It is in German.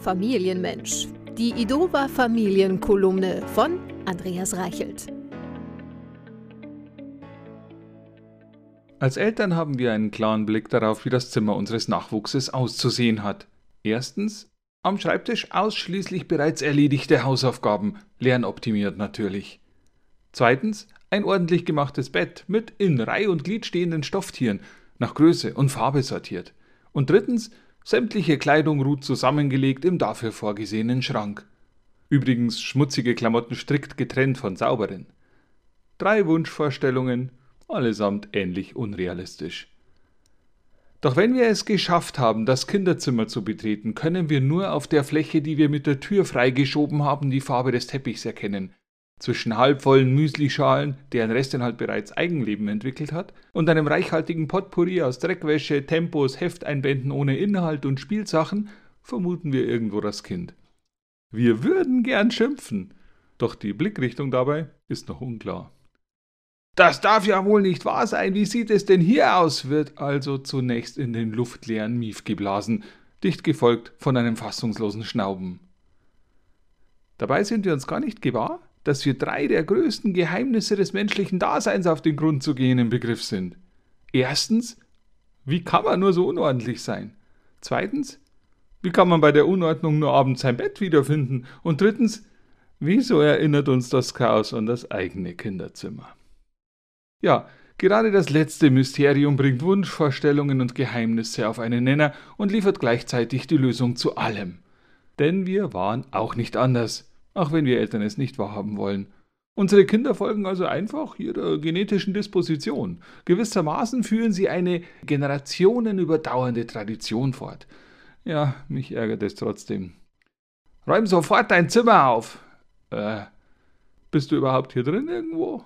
Familienmensch. Die Idova Familienkolumne von Andreas Reichelt. Als Eltern haben wir einen klaren Blick darauf, wie das Zimmer unseres Nachwuchses auszusehen hat. Erstens, am Schreibtisch ausschließlich bereits erledigte Hausaufgaben, lernoptimiert natürlich. Zweitens, ein ordentlich gemachtes Bett mit in Reih und Glied stehenden Stofftieren, nach Größe und Farbe sortiert. Und drittens, sämtliche Kleidung ruht zusammengelegt im dafür vorgesehenen Schrank. Übrigens schmutzige Klamotten strikt getrennt von sauberen. Drei Wunschvorstellungen, allesamt ähnlich unrealistisch. Doch wenn wir es geschafft haben, das Kinderzimmer zu betreten, können wir nur auf der Fläche, die wir mit der Tür freigeschoben haben, die Farbe des Teppichs erkennen, zwischen halbvollen Müslischalen, deren Restinhalt bereits Eigenleben entwickelt hat, und einem reichhaltigen Potpourri aus Dreckwäsche, Tempos, Hefteinbänden ohne Inhalt und Spielsachen vermuten wir irgendwo das Kind. Wir würden gern schimpfen, doch die Blickrichtung dabei ist noch unklar. Das darf ja wohl nicht wahr sein, wie sieht es denn hier aus? wird also zunächst in den luftleeren Mief geblasen, dicht gefolgt von einem fassungslosen Schnauben. Dabei sind wir uns gar nicht gewahr, dass wir drei der größten Geheimnisse des menschlichen Daseins auf den Grund zu gehen im Begriff sind. Erstens, wie kann man nur so unordentlich sein? Zweitens, wie kann man bei der Unordnung nur abends sein Bett wiederfinden? Und drittens, wieso erinnert uns das Chaos an das eigene Kinderzimmer? Ja, gerade das letzte Mysterium bringt Wunschvorstellungen und Geheimnisse auf einen Nenner und liefert gleichzeitig die Lösung zu allem. Denn wir waren auch nicht anders auch wenn wir Eltern es nicht wahrhaben wollen. Unsere Kinder folgen also einfach ihrer genetischen Disposition. Gewissermaßen führen sie eine generationenüberdauernde Tradition fort. Ja, mich ärgert es trotzdem. Räum sofort dein Zimmer auf. Äh, bist du überhaupt hier drin irgendwo?